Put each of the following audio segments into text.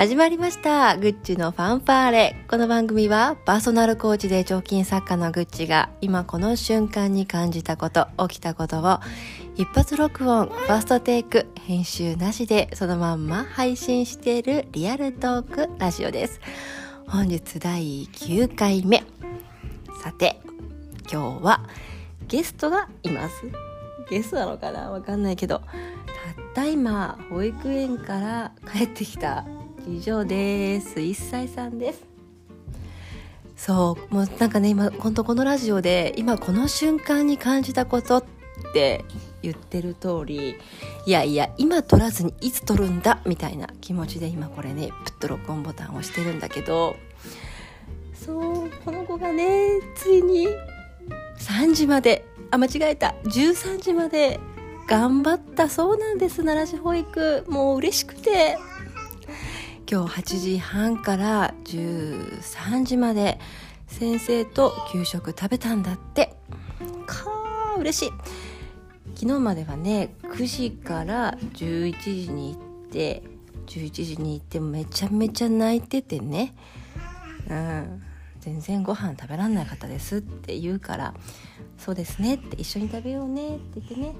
始まりました。グッチのファンファーレ。この番組はパーソナルコーチで彫金作家のグッチが今この瞬間に感じたこと、起きたことを一発録音、ファーストテイク、編集なしでそのまんま配信しているリアルトークラジオです。本日第9回目。さて、今日はゲストがいます。ゲストなのかな？わかんないけど、たった今保育園から帰ってきた次女です。1歳さんです。そうもうなんかね今本当このラジオで今この瞬間に感じたことって言ってる通りいやいや今撮らずにいつ撮るんだみたいな気持ちで今これねプッと録音ボタンを押してるんだけどそうこの子がねついに3時まであ間違えた13時まで頑張ったそうなんです。奈良市保育もう嬉しくて。今日8時半から13時まで先生と給食食べたんだって。かー嬉しい。昨日まではね9時から11時に行って11時に行ってめちゃめちゃ泣いててね。うん。全然ご飯食べらんない方ですって言うからそうですねって一緒に食べようねって言ってね。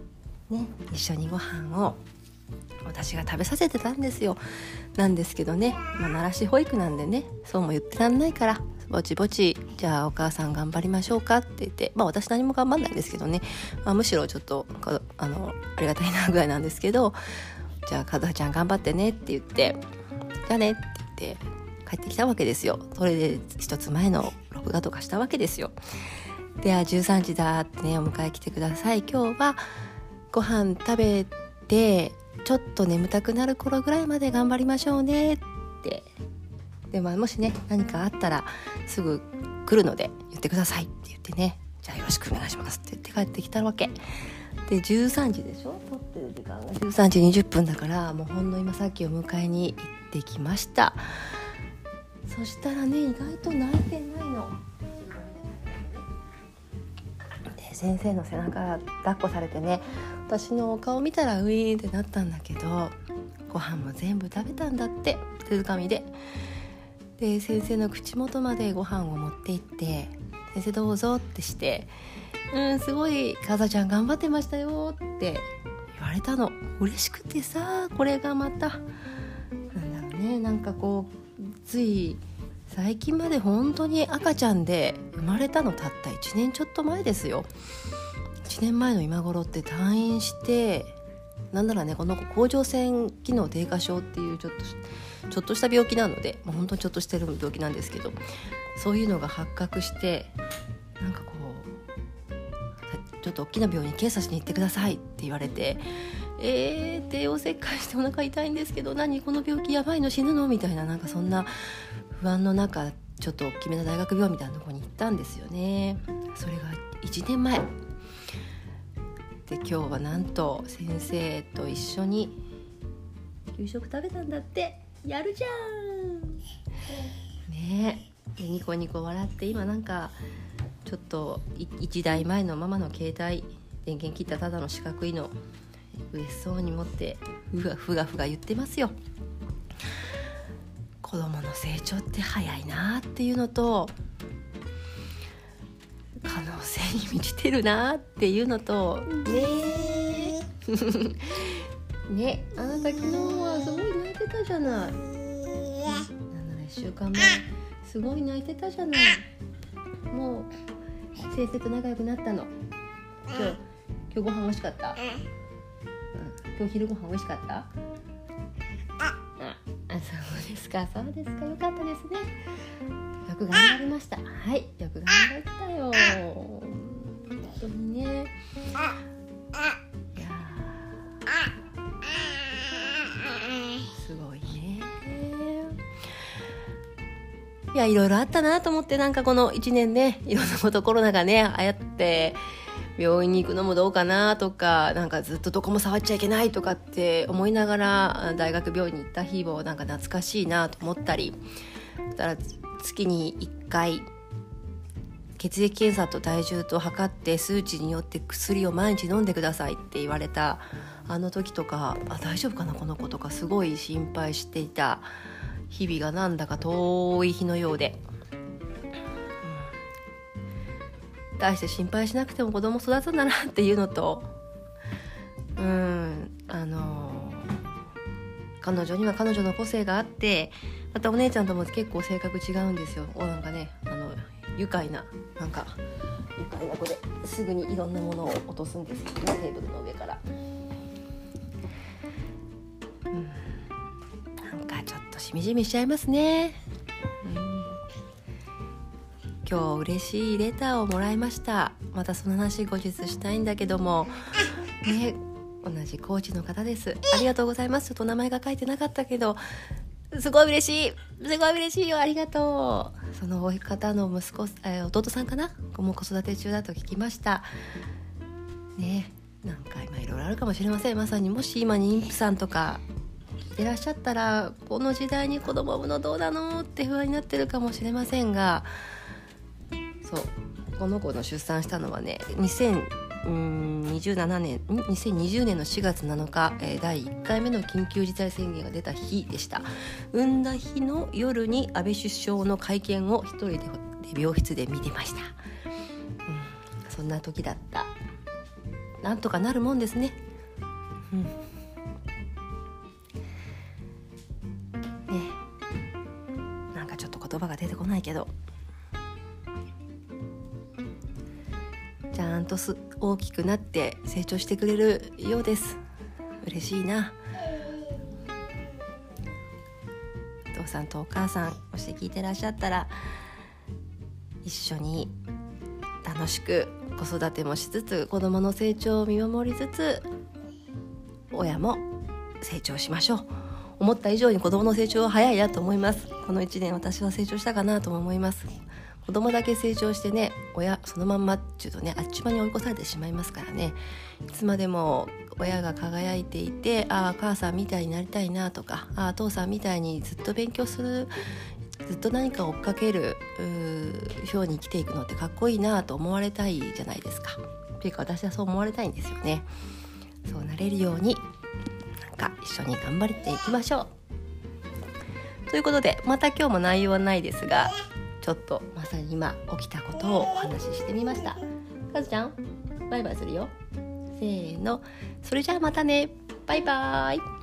ね一緒にご飯を。私が食べさせてたんですよ。なんですけどね、まあ、奈良市保育なんでね。そうも言ってらんないから。ぼちぼちじゃあお母さん頑張りましょうかって言って。まあ私何も頑張んないんですけどね、まあ、むしろちょっとあのありがたいなぐらいなんですけど。じゃあ和葉ちゃん頑張ってねって言って。じゃあねって言って帰ってきたわけですよ。それで一つ前の録画とかしたわけですよ。では13時だってねお迎え来てください。今日はご飯食べてちょっと眠たくなる頃ぐらいまで頑張りましょうね。って。で、まあ、もしね何かあったらすぐ来るので言ってくださいって言ってね。じゃあよろしくお願いしますって言って帰ってきたわけ。で13時でしょ？撮ってる時間が。13時20分だからもうほんの今さっきお迎えに行ってきました。そしたらね意外と泣いてないの。先生の背中抱っこされてね私のお顔見たらウィーンってなったんだけどご飯も全部食べたんだって手づかみで。で先生の口元までご飯を持って行って「先生どうぞ」ってして「うんすごいかざちゃん頑張ってましたよ」って言われたの。嬉しくてさこれがまた。なんだろうねなんかこうつい最近まで本当に赤ちゃんで生まれたのたった1年ちょっと前ですよ。1年前の今頃って退院してなんならねこの甲状腺機能低下症っていうちょっとちょっとした病気なので、まあ、本当にちょっとしてる病気なんですけどそういうのが発覚してなんかこうちょっと大きな病院に検査しに行ってくださいって言われてえー、帝王切開してお腹痛いんですけど何この病気やばいの死ぬのみたいななんかそんな不安の中ちょっと大きめの大学病みたいなとこに行ったんですよね。それが1年前。で今日はなんと先生と一緒に給食食べたんだって。やるじゃん。ね。えニコニコ笑って今なんかちょっと1台前のママの携帯電源切ったただの四角いの。嬉しそうに持ってふがふがふが言ってますよ。子供の成長って早いなっていうのと可能性に満ちてるなっていうのと。ね。ね。あなた昨日はすごい泣いてたじゃない。なんなら1週間前すごい泣いてたじゃない。もう先生と仲良くなったの。今日今日ご飯美味しかった、うん、今日昼ご飯美味しかった？あそうですか。そうですか。よかったですね。よく頑張りました。はい。よく頑張ったよ。本当にねいやいろいろあったなと思ってなんかこの1年ねいろんなことコロナがねああやって病院に行くのもどうかなとかなんかずっとどこも触っちゃいけないとかって思いながら大学病院に行った日もなんか懐かしいなと思ったりだから月に1回血液検査と体重と測って数値によって薬を毎日飲んでくださいって言われたあの時とかあ大丈夫かなこの子とかすごい心配していた。日々がなんだか遠い日のようで、うん、大して心配しなくても子供育つんだなっていうのとうんあの彼女には彼女の個性があってまたお姉ちゃんとも結構性格違うんですよ。おなんかねあの愉快ななんか愉快な子ですぐにいろんなものを落とすんですよ。テーブルの上から。しみじみしちゃいますね、うん、今日嬉しいレターをもらいました。またその話後日したいんだけども。ね同じコーチの方です。ありがとうございます。ちょっと名前が書いてなかったけど。すごい嬉しい。すごい嬉しいよ。ありがとう。その方の息子、えー、弟さんかな？もう子育て中だと聞きました。ねなんか今いろいろあるかもしれません。まさにもし今妊婦さんとかいらっしゃったらこの時代に子供産むのどうなの？って不安になってるかもしれませんがそうこの子の出産したのはね2027年2020年の4月7日、えー、第1回目の緊急事態宣言が出た日でした。産んだ日の夜に安倍首相の会見を一人で病室で見てました、うん、そんな時だった。なんとかなるもんですね。うん。言葉が出てこないけど。ちゃんとす大きくなって成長してくれるようです。嬉しいな。お父さんとお母さんもし聞いてらっしゃったら一緒に楽しく子育てもしつつ子どもの成長を見守りつつ親も成長しましょう。思った以上に子どもの成長は早いなと思います。この1年私は成長したかなとも思います子供だけ成長してね親そのまんまっちゅうとねあっちまに追い越されてしまいますからねいつまでも親が輝いていてああ母さんみたいになりたいなとかああ父さんみたいにずっと勉強するずっと何か追っかける表に生きていくのってかっこいいなと思われたいじゃないですか。っていうか私はそう思われたいんですよね。そうなれるようになんか一緒に頑張っていきましょう。ということでまた今日も内容はないですがちょっとまさに今起きたことをお話ししてみました。かずちゃんバイバイするよ。せーのそれじゃあまたねバイバーイ